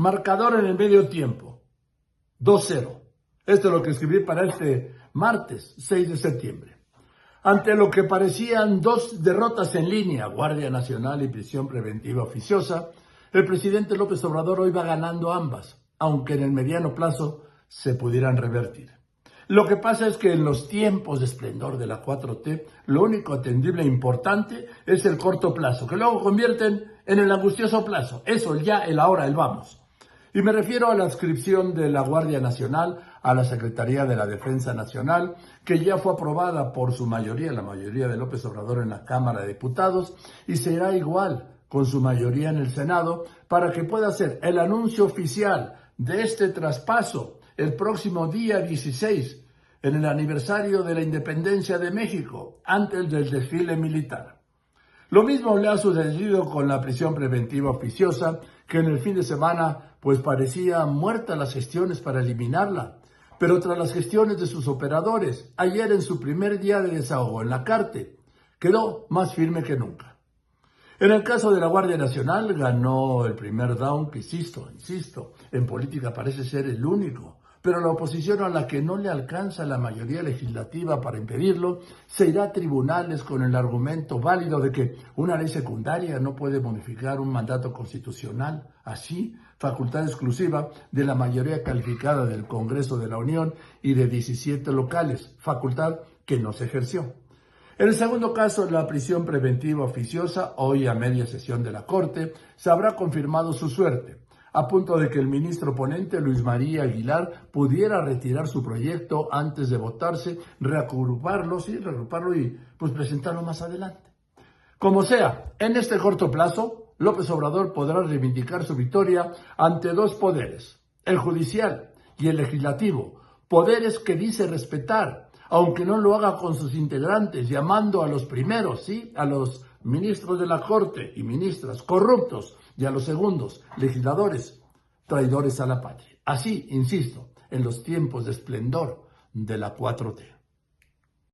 Marcador en el medio tiempo. 2-0. Esto es lo que escribí para este martes 6 de septiembre. Ante lo que parecían dos derrotas en línea, Guardia Nacional y prisión preventiva oficiosa, el presidente López Obrador hoy va ganando ambas, aunque en el mediano plazo se pudieran revertir. Lo que pasa es que en los tiempos de esplendor de la 4T, lo único atendible e importante es el corto plazo, que luego convierten en el angustioso plazo. Eso, el ya, el ahora, el vamos. Y me refiero a la adscripción de la Guardia Nacional a la Secretaría de la Defensa Nacional, que ya fue aprobada por su mayoría, la mayoría de López Obrador en la Cámara de Diputados, y será igual con su mayoría en el Senado, para que pueda ser el anuncio oficial de este traspaso el próximo día 16, en el aniversario de la independencia de México, antes del desfile militar. Lo mismo le ha sucedido con la prisión preventiva oficiosa, que en el fin de semana pues parecía muerta las gestiones para eliminarla. Pero tras las gestiones de sus operadores, ayer en su primer día de desahogo en la Carte, quedó más firme que nunca. En el caso de la Guardia Nacional, ganó el primer down, que insisto, insisto, en política parece ser el único pero la oposición a la que no le alcanza la mayoría legislativa para impedirlo se irá a tribunales con el argumento válido de que una ley secundaria no puede modificar un mandato constitucional, así facultad exclusiva de la mayoría calificada del Congreso de la Unión y de 17 locales, facultad que no se ejerció. En el segundo caso, la prisión preventiva oficiosa, hoy a media sesión de la Corte, se habrá confirmado su suerte a punto de que el ministro ponente Luis María Aguilar pudiera retirar su proyecto antes de votarse, reagruparlo, sí, reagruparlo y pues presentarlo más adelante. Como sea, en este corto plazo, López Obrador podrá reivindicar su victoria ante dos poderes, el judicial y el legislativo, poderes que dice respetar, aunque no lo haga con sus integrantes, llamando a los primeros, sí, a los ministros de la Corte y ministras corruptos y a los segundos, legisladores traidores a la patria. Así, insisto, en los tiempos de esplendor de la 4T.